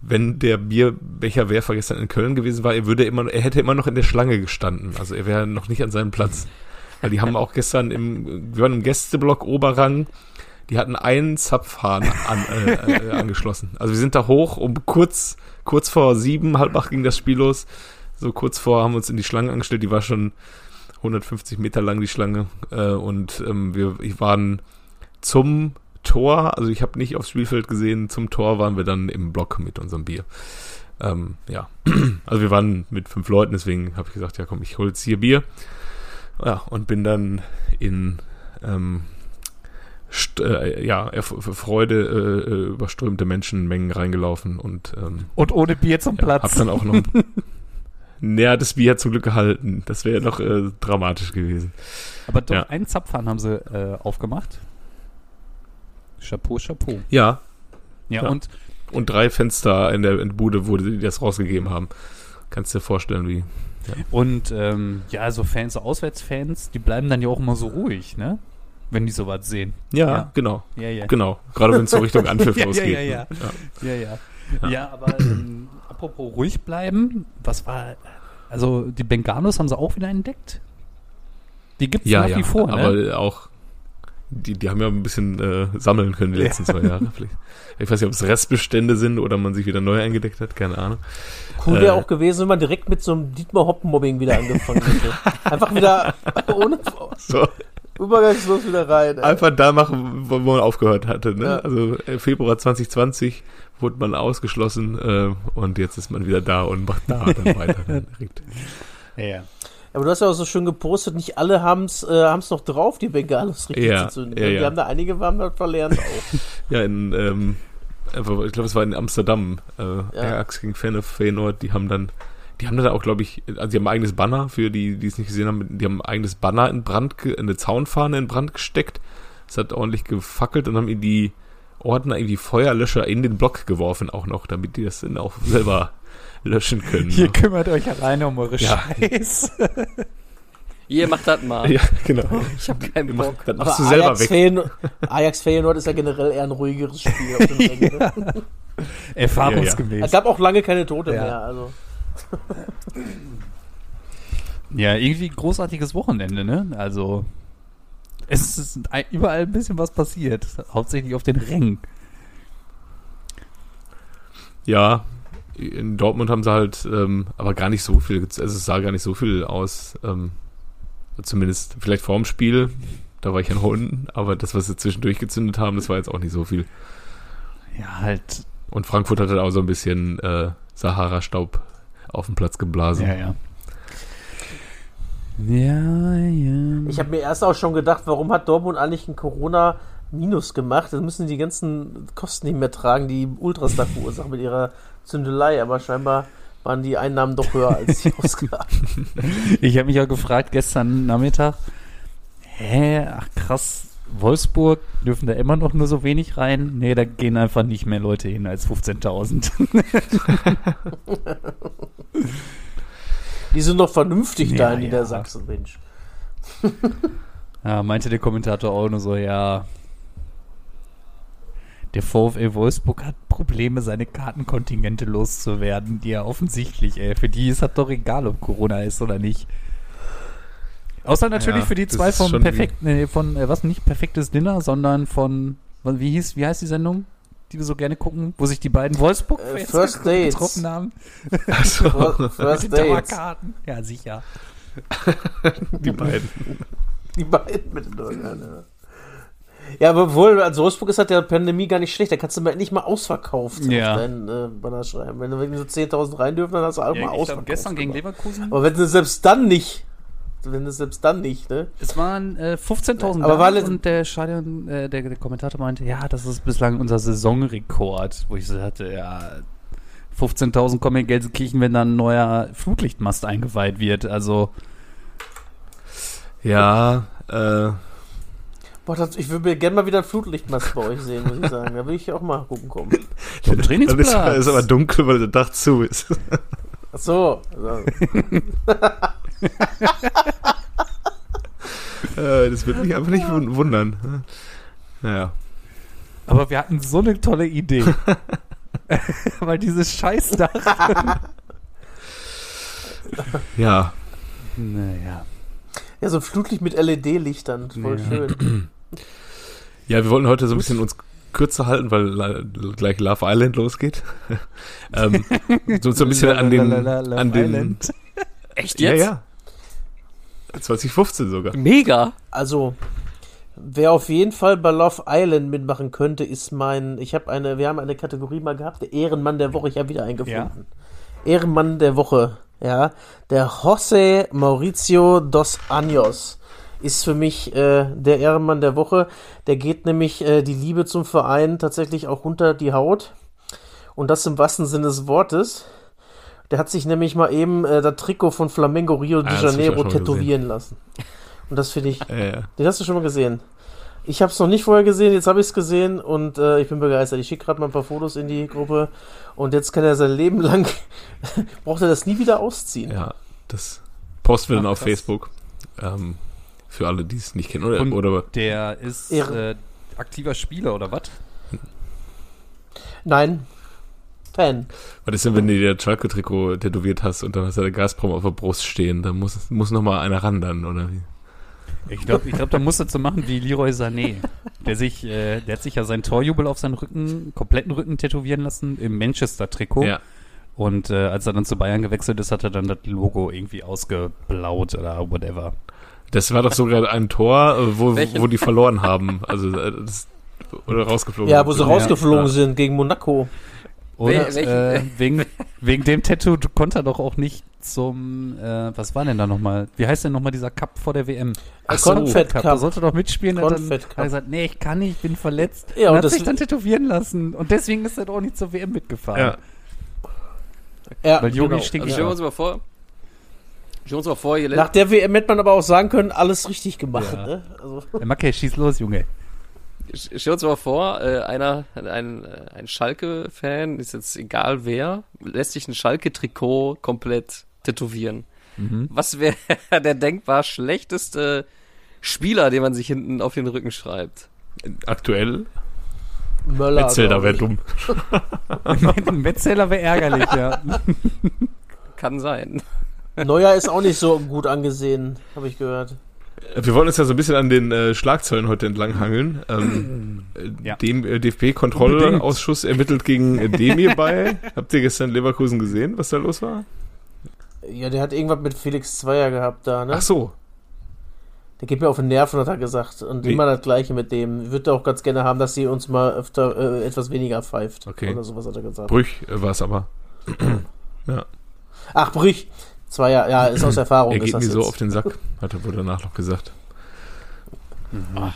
wenn der Bierbecherwerfer gestern in Köln gewesen war, er würde immer, er hätte immer noch in der Schlange gestanden. Also er wäre noch nicht an seinem Platz. Weil die haben auch gestern im, wir waren im Gästeblock Oberrang, die hatten einen Zapfhahn an, äh, äh, angeschlossen. Also wir sind da hoch, um kurz, kurz vor sieben, halb acht ging das Spiel los. So kurz vor haben wir uns in die Schlange angestellt, die war schon 150 Meter lang, die Schlange. Äh, und ähm, wir waren zum Tor, also ich habe nicht aufs Spielfeld gesehen, zum Tor waren wir dann im Block mit unserem Bier. Ähm, ja, also wir waren mit fünf Leuten, deswegen habe ich gesagt, ja komm, ich hole jetzt hier Bier. Ja, und bin dann in ähm, äh, ja, Freude äh, äh, überströmte Menschenmengen reingelaufen und ähm, und ohne Bier zum ja, Platz. Hab dann auch noch Naja, das Bier hat zum Glück gehalten. Das wäre noch äh, dramatisch gewesen. Aber doch ja. einen Zapfhahn haben sie äh, aufgemacht. Chapeau, Chapeau. Ja. Ja, ja. und. Und drei Fenster in der, in der Bude, wo die das rausgegeben haben. Kannst du dir vorstellen, wie. Ja. Und ähm, ja, so Fans, so Auswärtsfans, die bleiben dann ja auch immer so ruhig, ne? Wenn die sowas sehen. Ja, ja. genau. Ja, ja. Genau. Gerade wenn es so Richtung Anpfiff ja, losgeht. Ja, ja, ja. ja. ja, ja. ja aber ähm, apropos ruhig bleiben, was war. Also die Bengalos haben sie auch wieder entdeckt. Die gibt es ja, nach ja, wie vor, ne? aber auch die, die haben ja ein bisschen äh, sammeln können die letzten zwei Jahre. Vielleicht. Ich weiß nicht, ob es Restbestände sind oder man sich wieder neu eingedeckt hat, keine Ahnung. Cool wäre äh, auch gewesen, wenn man direkt mit so einem Dietmar Hoppen-Mobbing wieder angefangen hätte. Einfach wieder ohne so. übergangslos wieder rein. Ey. Einfach da machen, wo man aufgehört hatte. Ne? Ja. Also äh, Februar 2020 wurde man ausgeschlossen äh, und jetzt ist man wieder da und macht da dann weiter. direkt. Ja. Aber du hast ja auch so schön gepostet, nicht alle haben es äh, noch drauf, die Bengalos richtig ja, zu tun. Ja, ja. Wir haben da einige haben das verlernt auch. ja, in, ähm, ich glaube, es war in Amsterdam, äh, ja. Ajax gegen Feyenoord, die haben dann, die haben dann auch, glaube ich, also die haben ein eigenes Banner, für die, die es nicht gesehen haben, die haben ein eigenes Banner in Brand, eine Zaunfahne in Brand gesteckt. Es hat ordentlich gefackelt und haben in die Ordner irgendwie Feuerlöscher in den Block geworfen auch noch, damit die das dann auch selber löschen können. Ihr kümmert euch alleine um eure ja. Scheiße. Ihr macht das mal. Ja, genau. Ich habe keinen Bock. Das machst du selber Ajax weg. Feyenoord, Ajax Feyenoord ist ja generell eher ein ruhigeres Spiel auf dem Rängen. ja. Erfahrungsgemäß. Es gab auch lange keine Tote ja. mehr. Also. ja, irgendwie großartiges Wochenende, ne? Also es ist überall ein bisschen was passiert. Hauptsächlich auf den Rängen. Ja, in Dortmund haben sie halt, ähm, aber gar nicht so viel, also es sah gar nicht so viel aus. Ähm, zumindest vielleicht vorm Spiel, da war ich ja noch unten, aber das, was sie zwischendurch gezündet haben, das war jetzt auch nicht so viel. Ja, halt. Und Frankfurt hat halt auch so ein bisschen äh, Sahara-Staub auf den Platz geblasen. Ja, ja. Ja, ja. Ich habe mir erst auch schon gedacht, warum hat Dortmund eigentlich ein Corona Minus gemacht? Dann müssen die ganzen Kosten nicht mehr tragen, die Ultras da verursachen mit ihrer Zündelei, aber scheinbar waren die Einnahmen doch höher als die Ausgaben. ich habe mich ja gefragt gestern Nachmittag, hä, ach krass, Wolfsburg dürfen da immer noch nur so wenig rein? Nee, da gehen einfach nicht mehr Leute hin als 15.000. die sind doch vernünftig ja, da in Niedersachsen, ja. Mensch. ja, meinte der Kommentator auch nur so, ja, der VfL Wolfsburg hat Probleme, seine Kartenkontingente loszuwerden, die ja offensichtlich, ey, für die ist das doch egal, ob Corona ist oder nicht. Außer natürlich ja, für die zwei von perfekt, nee, von, äh, was nicht perfektes Dinner, sondern von, wie hieß, wie heißt die Sendung? die wir so gerne gucken, wo sich die beiden wolfsburg äh, First Dates getroffen haben. Achso, First Dates. Ja, sicher. die beiden. Die beiden mit den ja. Aber wohl, als Wolfsburg ist halt der Pandemie gar nicht schlecht. Da kannst du mal nicht mal ausverkauft ja. auf deinen äh, Banner schreiben. Wenn, wenn so 10.000 rein dürfen, dann hast du auch ja, mal ausverkauft. gestern gegen Leverkusen. Aber wenn du selbst dann nicht, wenn du selbst dann nicht, ne? Es waren äh, 15.000 aber war und der Stadion, äh, der, der, Kommentator meinte, ja, das ist bislang unser Saisonrekord. Wo ich so hatte, ja, 15.000 kommen in Gelsenkirchen, wenn dann ein neuer Flutlichtmast eingeweiht wird. Also. Ja, äh, Boah, das, ich würde gerne mal wieder ein Flutlichtmast bei euch sehen, muss ich sagen. Da will ich auch mal gucken kommen. Vom Trainingsplatz. Dann ist, ist aber dunkel, weil der Dach zu ist. Ach so. äh, das würde mich einfach nicht wundern. Naja. Aber wir hatten so eine tolle Idee. weil dieses Scheißdach. ja. Naja. Ja, so Flutlicht mit LED-Lichtern. Voll ja. schön. Ja, wir wollten heute so ein bisschen uns kürzer halten, weil gleich Love Island losgeht. ähm, so, so ein bisschen an den, an den Echt jetzt? Ja, ja. 2015 sogar. Mega. Also, wer auf jeden Fall bei Love Island mitmachen könnte, ist mein, ich habe eine, wir haben eine Kategorie mal gehabt, der Ehrenmann der Woche, ich habe wieder eingefunden. Ja. Ehrenmann der Woche, ja, der José Mauricio dos Anjos ist für mich äh, der Ehrenmann der Woche. Der geht nämlich äh, die Liebe zum Verein tatsächlich auch unter die Haut. Und das im wahrsten Sinne des Wortes. Der hat sich nämlich mal eben äh, das Trikot von Flamengo Rio de ah, Janeiro tätowieren lassen. Und das finde ich. Ja, ja. Den hast du schon mal gesehen. Ich habe es noch nicht vorher gesehen, jetzt habe ich es gesehen und äh, ich bin begeistert. Ich schicke gerade mal ein paar Fotos in die Gruppe und jetzt kann er sein Leben lang, braucht er das nie wieder ausziehen. Ja. Das posten wir dann auf krass. Facebook. Ähm, für alle, die es nicht kennen. Oder, Und oder der ist äh, aktiver Spieler oder was? Nein. Fan. was ist denn, wenn du dir das Schalke-Trikot tätowiert hast und dann hast du der Gazprom auf der Brust stehen? Da muss, muss noch mal einer ran dann, oder wie? Ich glaube, ich glaub, da musst du zu machen wie Leroy Sané. Der sich, äh, der hat sich ja seinen Torjubel auf seinen Rücken, kompletten Rücken tätowieren lassen im Manchester-Trikot. Ja. Und äh, als er dann zu Bayern gewechselt ist, hat er dann das Logo irgendwie ausgeblaut oder whatever. Das war doch sogar ein Tor, äh, wo, Welchen? wo die verloren haben. Also, äh, das, oder rausgeflogen Ja, wo sie rausgeflogen Ja. sind gegen Monaco. Welchen- äh, wegen, wegen dem Tattoo konnte er doch auch nicht zum, äh, was war denn da nochmal? Wie heißt denn nochmal dieser Cup vor der WM? Ach so, Confed Da Cup. sollte doch mitspielen. und Dann Confed hat Cup. er gesagt, nee, ich kann nicht, ich bin verletzt. Ja, und und hat das- sich dann tätowieren lassen. Und deswegen ist er doch auch nicht zur WM mitgefahren. Ja. Ja, Weil Jogi genau. stinkt Also stellen wir uns mal vor. Stellen wir uns mal vor, ihr Nach der WM hätte man aber auch sagen können, alles richtig gemacht. Ja. Ne? Also, Äh, Macke, schieß los, Junge. Stell uns mal vor, äh, einer, ein, ein Schalke-Fan, ist jetzt egal wer, lässt sich ein Schalke-Trikot komplett tätowieren. Mhm. Was wäre der denkbar schlechteste Spieler, den man sich hinten auf den Rücken schreibt? Aktuell? Möller. Metzelder glaub wäre ich. dumm. Metzeler wäre ärgerlich, ja. Kann sein. Neuer ist auch nicht so gut angesehen, habe ich gehört. Wir wollen uns ja so ein bisschen an den äh, Schlagzeilen heute entlanghangeln. Ähm, äh, Ja. Dem äh, DFB-Kontrollausschuss ermittelt gegen äh, Demir bei. Habt ihr gestern Leverkusen gesehen, was da los war? Ja, der hat irgendwas mit Felix Zweier gehabt da, ne? Ach so. Der geht mir auf den Nerven, hat er gesagt. Und Wie? immer das Gleiche mit dem. Ich würde auch ganz gerne haben, dass sie uns mal öfter äh, etwas weniger pfeift. Okay. Oder sowas hat er gesagt. Brüch äh, war es aber. Ach, Brüch. Zweier, ja, ist aus Erfahrung. Er ist geht das mir so jetzt. auf den Sack, hat er wohl danach noch gesagt.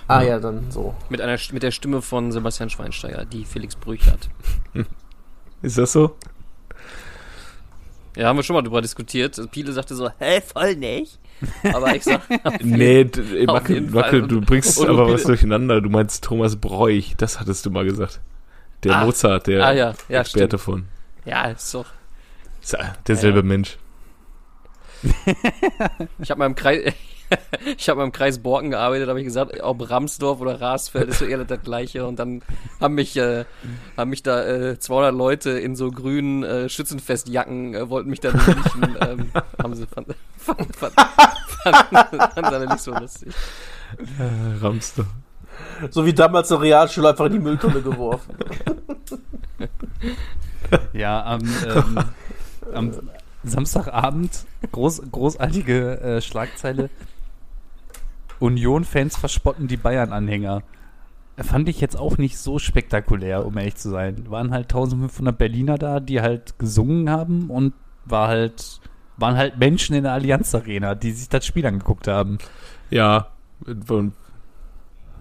Ah ja, dann so. Mit einer mit der Stimme von Sebastian Schweinsteiger, die Felix Brüch hat. Ist das so? Ja, haben wir schon mal drüber diskutiert. Piele sagte so, hä, voll nicht. Aber ich sag, Nee, Auf Macke. Macke, du bringst Und- aber und- was durcheinander. Du meinst Thomas Bräuch, das hattest du mal gesagt. Der Ah. Mozart, der Ah, ja. Ja, Experte von. ja, ist doch. Ist ja derselbe Ja, ja. Mensch. Ich habe mal im Kreis, ich habe mal im Kreis Borken gearbeitet, habe ich gesagt, ob Ramsdorf oder Rasfeld ist so eher das gleiche. Und dann haben mich, äh, haben mich da äh, 200 Leute in so grünen äh, Schützenfestjacken äh, wollten mich dann riechen. ähm, haben sie fand, fand, fand, fand, fand alle nicht so lustig. Äh, Ramste. So wie damals eine Realschule einfach in die Mülltonne geworfen. Ja, am, ähm, am Samstagabend groß, großartige äh, Schlagzeile. Union-Fans verspotten die Bayern-Anhänger. Fand ich jetzt auch nicht so spektakulär, um ehrlich zu sein. Waren halt 1500 Berliner da, die halt gesungen haben und war halt, waren halt Menschen in der Allianz Arena, die sich das Spiel angeguckt haben. Ja,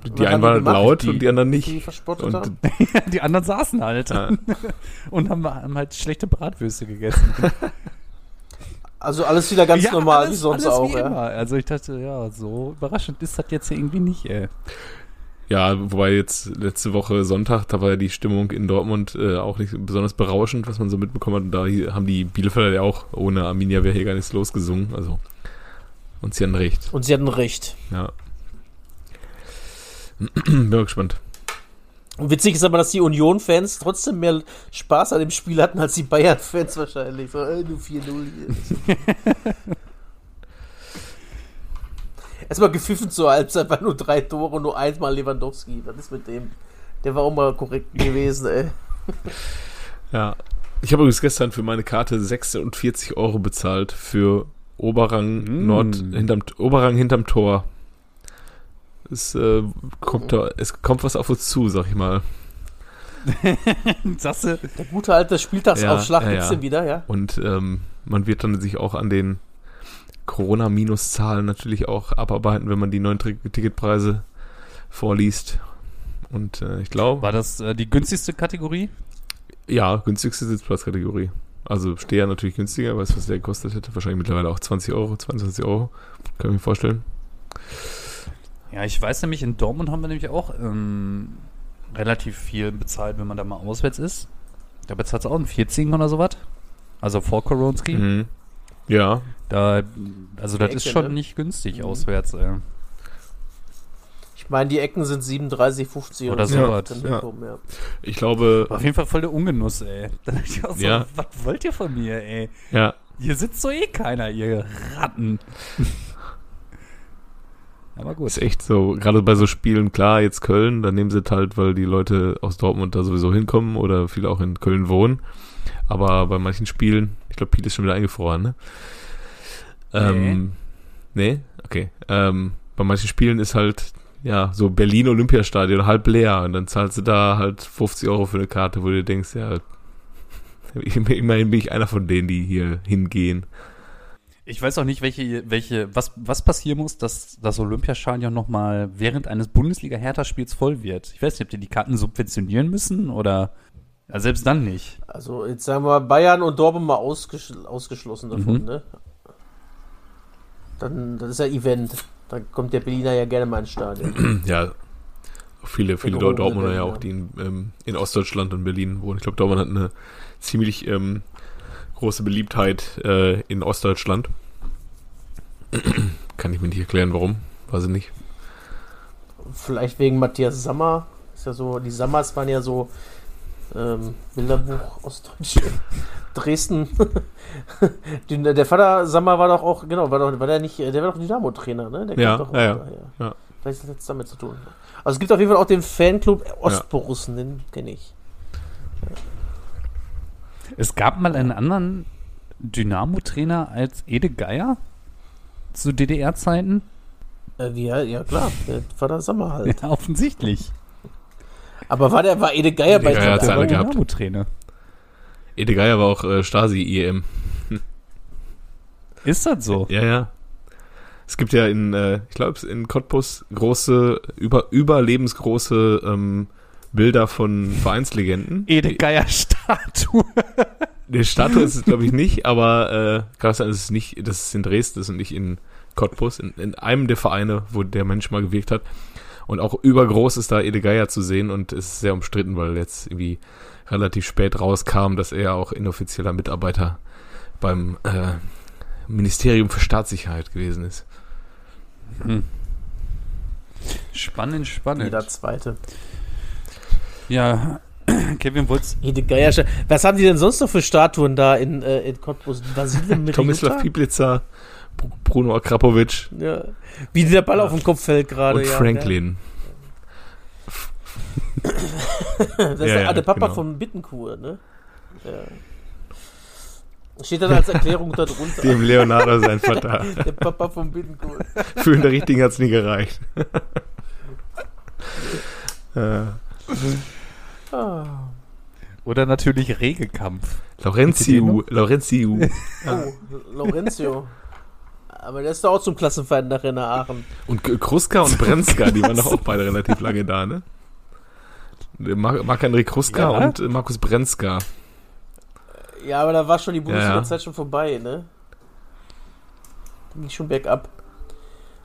und die Was einen waren die halt laut Die- und die anderen Die nicht. verspottet Und haben. die anderen saßen halt Ja. und haben, haben halt schlechte Bratwürste gegessen. Also alles wieder ganz Ja, normal, alles, wie sonst alles auch. Wie Ja. immer. Also ich dachte, ja, so überraschend ist das jetzt irgendwie nicht, ey. Ja, wobei jetzt letzte Woche Sonntag, da war ja die Stimmung in Dortmund äh, auch nicht besonders berauschend, was man so mitbekommen hat. Und da hier haben die Bielefelder ja auch ohne Arminia wäre hier gar nichts losgesungen. Also, und sie hatten recht. Und sie hatten recht. Ja. Bin mal gespannt. Und witzig ist aber, dass die Union-Fans trotzdem mehr Spaß an dem Spiel hatten als die Bayern-Fans wahrscheinlich. So, äh, nur 4-0 hier. Erstmal gepfiffen zur Halbzeit, war nur drei Tore, nur einmal Lewandowski. Was ist mit dem? Der war auch mal korrekt gewesen, ey. Ja. Ich habe übrigens gestern für meine Karte 46 Euro bezahlt für Oberrang Mm. Nord hinterm Oberrang hinterm Tor. Es äh, kommt da, es kommt was auf uns zu, sag ich mal. Sagst du, Der gute alte Spieltagsaufschlag Ja, ja, gibt's ja. den wieder, ja? Und ähm, man wird dann sich auch an den Corona-Minuszahlen natürlich auch abarbeiten, wenn man die neuen Ticketpreise vorliest. Und äh, ich glaube, war das äh, die günstigste Kategorie? ja, günstigste Sitzplatzkategorie. Also Steher natürlich günstiger, weißt du, was der gekostet hätte? Wahrscheinlich mittlerweile auch 20 Euro, 22 Euro. Kann ich mir vorstellen. Ja, ich weiß nämlich, in Dortmund haben wir nämlich auch ähm, relativ viel bezahlt, wenn man da mal auswärts ist. Da bezahlt es auch ein 14 oder sowas. Also vor Koronski. Mhm. Ja. Da, also das Ecke, ist schon ne? nicht günstig Mhm. auswärts, ey. Ich meine, die Ecken sind 37, 50 Oder so. sowas. Dann Ja. bekommen, ja. Ich glaube, War auf jeden Fall voll der Ungenuss, ey. Da dachte ich auch so, Ja. was wollt ihr von mir, ey? ja, Hier sitzt doch eh keiner, ihr Ratten. Aber gut. ist echt so, gerade bei so Spielen, klar, jetzt Köln, dann nehmen sie es halt, weil die Leute aus Dortmund da sowieso hinkommen oder viele auch in Köln wohnen. Aber bei manchen Spielen, ich glaube, Piet ist schon wieder eingefroren, ne? Ähm, nee? Okay. Ähm, bei manchen Spielen ist halt, ja, so Berlin Olympiastadion halb leer und dann zahlst du da halt 50 Euro für eine Karte, wo du denkst, ja, immerhin bin ich einer von denen, die hier hingehen. Ich weiß auch nicht, welche, welche, was, was passieren muss, dass das Olympiastadion nochmal während eines Bundesliga-Hertha-Spiels voll wird. Ich weiß nicht, ob die die Karten subventionieren müssen oder, ja, selbst dann nicht. Also jetzt sagen wir Bayern und Dortmund mal ausgesch ausgeschlossen davon, Mhm. ne? Dann, das ist ja Event. Dann kommt der Berliner ja gerne mal ins Stadion. Ja, viele, viele Dortmunder ja auch, die in, ähm, in Ostdeutschland und Berlin wohnen. Ich glaube, Dortmund hat eine ziemlich ähm, große Beliebtheit äh, in Ostdeutschland. Kann ich mir nicht erklären, warum. Weiß ich nicht. Vielleicht wegen Matthias Sammer. Ist ja so, die Sammers waren ja so ähm, Bilderbuch Ostdeutsch. Dresden. Den, der Vater Sammer war doch auch, genau, war doch, war der nicht, der war doch Dynamo-Trainer, ne? Der Ja, doch ja, ja. Ja. Vielleicht hat das damit zu tun. Also es gibt auf jeden Fall auch den Fanclub Ostborussen, den kenne ich. Es gab mal einen anderen Dynamo-Trainer als Ede Geier zu DDR-Zeiten. Äh, ja, ja klar, der Vater Sammer halt. Ja, offensichtlich. Aber war der, war Ede Geier bei Ede Geier hat's Der alle war gehabt. Dynamo-Trainer. Ede Geier war auch äh, Stasi-EM. Ist das so? Ja, ja. Es gibt ja in, äh, ich glaube, in Cottbus große, über, überlebensgroße ähm, Bilder von Vereinslegenden. Ede Geier-Statue. Die Statue ist es, glaube ich, nicht, aber äh, kann es sein, dass es nicht, dass es in Dresden ist und nicht in Cottbus, in, in einem der Vereine, wo der Mensch mal gewirkt hat. Und auch übergroß ist da Ede Geier zu sehen und ist sehr umstritten, weil jetzt irgendwie relativ spät rauskam, dass er auch inoffizieller Mitarbeiter beim äh, Ministerium für Staatssicherheit gewesen ist. Spannend, spannend. Jeder zweite. Ja, Kevin, Geier. Was haben die denn sonst noch für Statuen da in, äh, in Cottbus? Tomislav? Piplitzer, Br- Bruno Akrapovic Ja. Wie der Ball auf den Kopf fällt gerade. und ja, Franklin. Ja. Das ist Ja, der, ja, der Papa genau. von Bittenkur, ne? Ja. Steht dann als Erklärung da drunter. Dem Leonardo sein Vater. Der Papa von Bittenkur. Für den richtigen hat's nie gereicht. äh, Ah. Oder natürlich Regekampf. Laurentius, Laurentius. Oh, Lorenzo. Aber der ist doch auch zum Klassenfeind nachher in Aachen. Und Kruska und Brenzka, die waren doch auch beide relativ lange da, ne? Marc-André Kruska Ja. und äh, Markus Brenzka. Ja, aber da war schon die Bundesliga-Zeit ja. schon vorbei, ne? Ging schon bergab.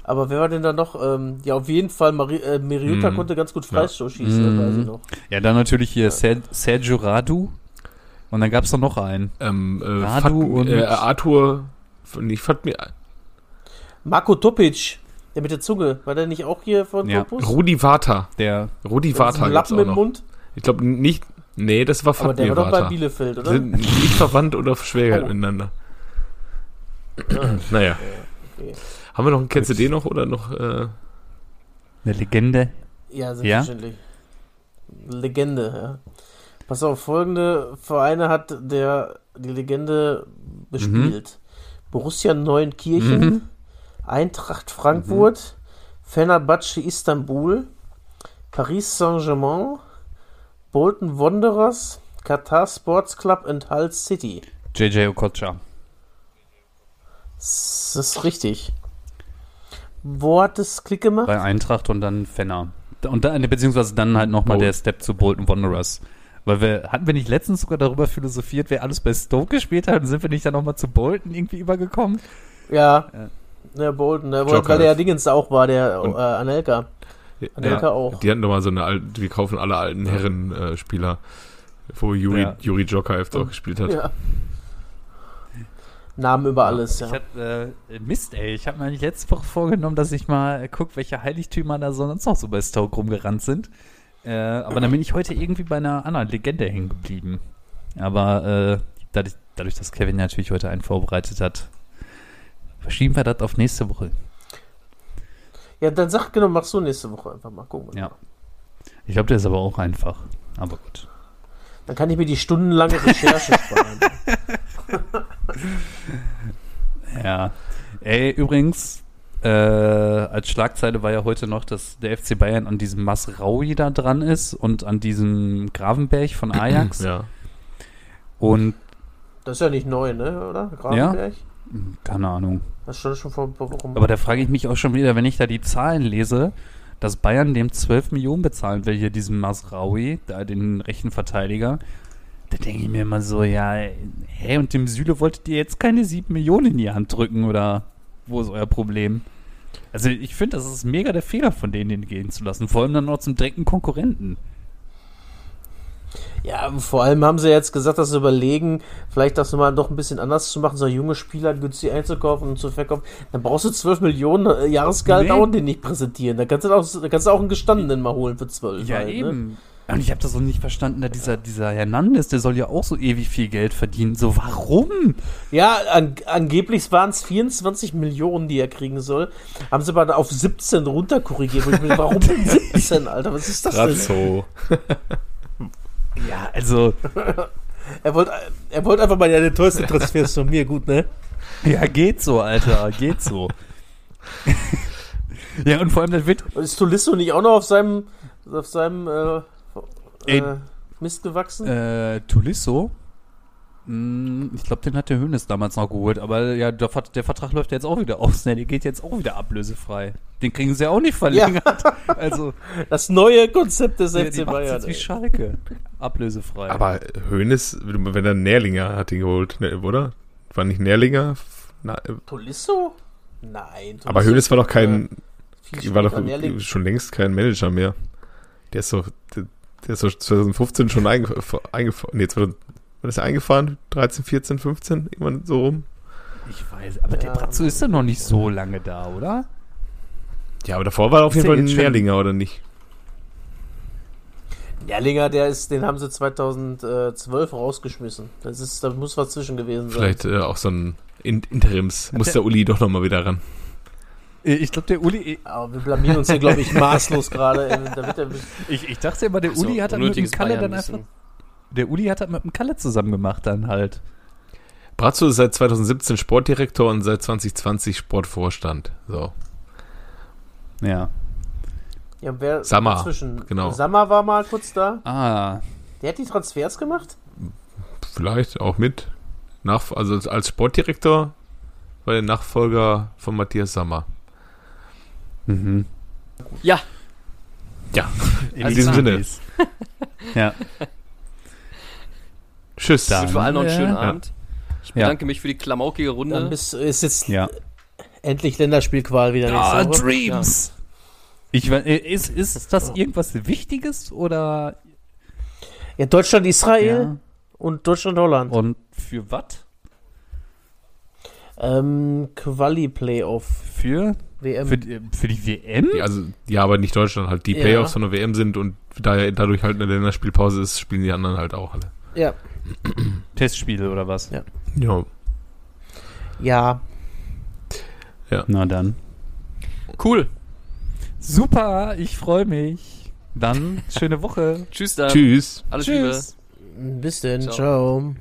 Aber wer war denn da noch? Ähm, ja, auf jeden Fall, Mari äh, Meriuta Mhm. konnte ganz gut Freistoß schießen, Mhm. das weiß ich noch. Ja, dann natürlich hier Ser Sergio Radu. Und dann gab's doch noch einen. Ähm, äh, Radu Fat, und- äh, Arthur, nicht Fatmi, Marco Topic, der mit der Zunge, war der nicht auch hier von Ja. Cottbus? Rudi Vata. Der. Rudi Mit Vata Lappen im. Mund. Ich glaube nicht, nee, das war Aber der war doch bei. Bielefeld, oder? Sind nicht verwandt oder verschwägert Oh. miteinander. naja. okay. Haben wir noch einen Kennst du den noch oder noch? Äh, Eine Legende. Ja, selbstverständlich. Legende, ja. Pass auf, folgende Vereine hat der die Legende bespielt. Borussia Neunkirchen, Mhm. Eintracht Frankfurt, Fenerbahce Istanbul, Paris Saint-Germain, Bolton Wanderers, Qatar Sports Club und Hull City. JJ Okocha. Das ist richtig. Wo hat das Klick gemacht? Bei Eintracht und dann Fenner. Und dann, beziehungsweise dann halt nochmal Oh. der Step zu Bolton Wanderers. Weil wir, hatten wir nicht letztens sogar darüber philosophiert, wer alles bei Stoke gespielt hat und sind wir nicht dann nochmal zu Bolton irgendwie übergekommen? Ja. Ja. Ja, Bolton, ne, Joker. weil der Dingens auch war, der Und- äh, Anelka. Anelka auch. Die hatten doch mal so eine alte, wir kaufen alle alten Herren-Spieler, wo Juri, Ja. Juri Jokaev auch gespielt hat. Ja. Namen über alles, Ich ja. hab, äh, Mist, ey. Ich habe mir eigentlich letzte Woche vorgenommen, dass ich mal äh, gucke, welche Heiligtümer da sonst noch so bei Stoke rumgerannt sind. Äh, aber dann bin ich heute irgendwie bei einer anderen Legende hängen geblieben. Aber äh, dadurch, dadurch, dass Kevin natürlich heute einen vorbereitet hat, verschieben wir das auf nächste Woche. Ja, dann sag genau, machst du nächste Woche einfach mal gucken. Ja. Ich glaube, der ist aber auch einfach. Aber gut. Dann kann ich mir die stundenlange Recherche sparen. Ja. Ey, übrigens, äh, als Schlagzeile war ja heute noch, dass der FC Bayern an diesem Masraui da dran ist und an diesem Gravenberg von Ajax. Ja. Und, Das ist ja nicht neu, ne, oder? Gravenberg? keine Ahnung. Das schon, schon vor warum. Aber da frage ich mich auch schon wieder, wenn ich da die Zahlen lese, dass Bayern dem 12 Millionen bezahlen will, hier diesem Masraui, da den rechten Verteidiger. Da denke ich mir immer so, ja, hä, und dem Süle wolltet ihr jetzt keine 7 Millionen in die Hand drücken oder wo ist euer Problem? Also ich finde, das ist mega der Fehler von denen, den gehen zu lassen. Vor allem dann noch zum direkten Konkurrenten. Ja, vor allem haben sie jetzt gesagt, dass sie überlegen, vielleicht das mal doch ein bisschen anders zu machen, so junge Spieler günstig einzukaufen und zu verkaufen. Dann brauchst du 12 Millionen äh, Jahresgehalt Nee. auch den nicht präsentieren. Da kannst du auch, da kannst du auch einen gestandenen mal holen für 12. halt, Ne? Und ich habe das so nicht verstanden, da dieser, dieser Hernandez, der soll ja auch so ewig viel Geld verdienen. So, warum? Ja, an, angeblich waren es 24 Millionen, die er kriegen soll. Haben sie aber auf 17 runterkorrigiert. Warum denn 17, Alter? Was ist das denn? Ja, also, Er wollte er wollte einfach mal, ja, der teuerste Transfer von mir, gut, ne? ja, geht so, Alter, geht so. ja, und vor allem, das wird, Und ist Tolisso nicht auch noch auf seinem, auf seinem äh, äh, Mist gewachsen? äh, Tulisso, mh, ich glaube, den hat der Hönes damals noch geholt, aber ja, der, der Vertrag läuft jetzt auch wieder aus, ne? Der geht jetzt auch wieder ablösefrei. Den kriegen sie ja auch nicht verlängert. Also, Das neue Konzept des FC Bayern. jetzt wie ey. Schalke. Ablösefrei. Aber Hoeneß, wenn er Nährlinger hat ihn geholt, ne, oder? War nicht Nährlinger? Na, äh, Tolisso? Nein. aber Tolisso Hoeneß war doch kein, war doch Nährling. schon längst kein Manager mehr. Der ist doch, der, der ist doch 2015 schon eingefahren, nee, 2000, wann ist er eingefahren? 13, 14, 15? Irgendwann so rum? ich weiß, aber der Ja. Bratzo ist ja noch nicht so lange da, oder? Ja, aber davor war er auf jeden der Fall ein Nährlinger, oder nicht? Nährlinger, der ist, den haben sie 2012 rausgeschmissen. Das ist, da muss was zwischen gewesen sein. Vielleicht äh, auch so ein In Interims. Muss der- der Uli doch nochmal wieder ran. Äh, Ich glaube, der Uli, Aber wir blamieren uns hier, glaube ich, maßlos gerade. der, ich, ich dachte immer, der So, Uli hat das mit dem Kalle dann einfach, der Uli hat das mit dem Kalle zusammen gemacht dann halt. Brazzo ist seit 2017 Sportdirektor und seit 2020 Sportvorstand. So. Ja. ja, wer Sammer, dazwischen? genau. Sammer war mal kurz da. Ah, Der hat die Transfers gemacht? Vielleicht auch mit. Nach, also als- als Sportdirektor war der Nachfolger von Matthias Sammer. mhm. Ja, Ja, In in diesem Sinne. Ja. Tschüss. Dann- für alle noch einen schönen Ja. Abend. Ich Ja. bedanke mich für die klamaukige Dann Runde. bist, ist jetzt Ja. endlich Länderspielqual wieder Ah, nächste Woche. Dreams! Ich, äh, ist, ist das irgendwas Wichtiges oder Ja, Deutschland, Israel ja. und Deutschland, Holland. und für was? Ähm, Quali-Playoff. Für, WM. für, die- für die WM? Ja, also, ja, aber nicht Deutschland halt. Die Ja. Playoffs von der WM sind und da ja dadurch halt eine Länderspielpause ist, spielen die anderen halt auch alle. ja. Testspiele oder was? Ja. Ja. Ja. Na dann. Cool. Super, ich freue mich. Dann schöne Woche. Tschüss dann. Tschüss. Alles Liebe. Tschüss. Bis denn. Ciao. Ciao.